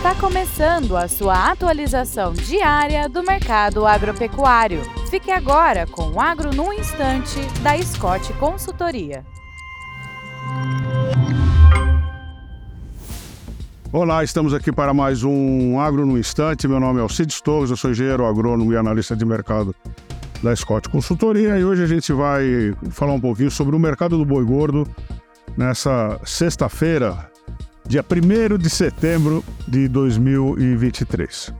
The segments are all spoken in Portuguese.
Está começando a sua atualização diária do mercado agropecuário. Fique agora com o Agro no Instante, da Scott Consultoria. Olá, estamos aqui para mais um Agro no Instante. Meu nome é Alcides Torres, eu sou engenheiro agrônomo e analista de mercado da Scott Consultoria e hoje a gente vai falar um pouquinho sobre o mercado do boi gordo nessa sexta-feira, dia 1 de setembro de 2023.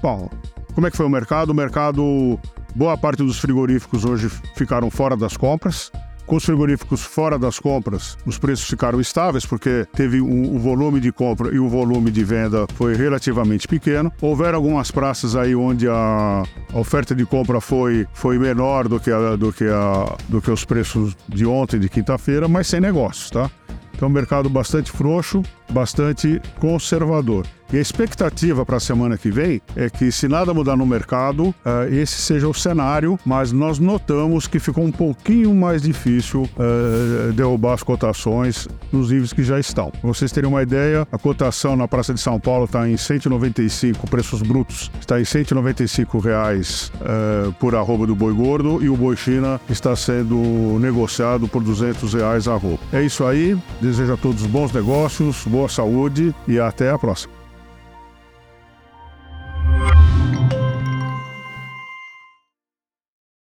Bom, como é que foi o mercado? O mercado, boa parte dos frigoríficos hoje ficaram fora das compras. Com os frigoríficos fora das compras, os preços ficaram estáveis porque teve o, volume de compra e o volume de venda foi relativamente pequeno. Houveram algumas praças aí onde a, a oferta de compra foi, foi menor do que, a, do, que a, do que os preços de ontem, de quinta-feira, mas sem negócios, tá? Então, mercado bastante frouxo, bastante conservador. E a expectativa para a semana que vem é que, se nada mudar no mercado, uh, esse seja o cenário, mas nós notamos que ficou um pouquinho mais difícil uh, derrubar as cotações nos níveis que já estão. Vocês terem uma ideia, a cotação na Praça de São Paulo está em 195, preços brutos está em 195 reais uh, por arroba do boi gordo e o boi China está sendo negociado por 200 reais arroba. É isso aí, desejo a todos bons negócios, boa saúde e até a próxima.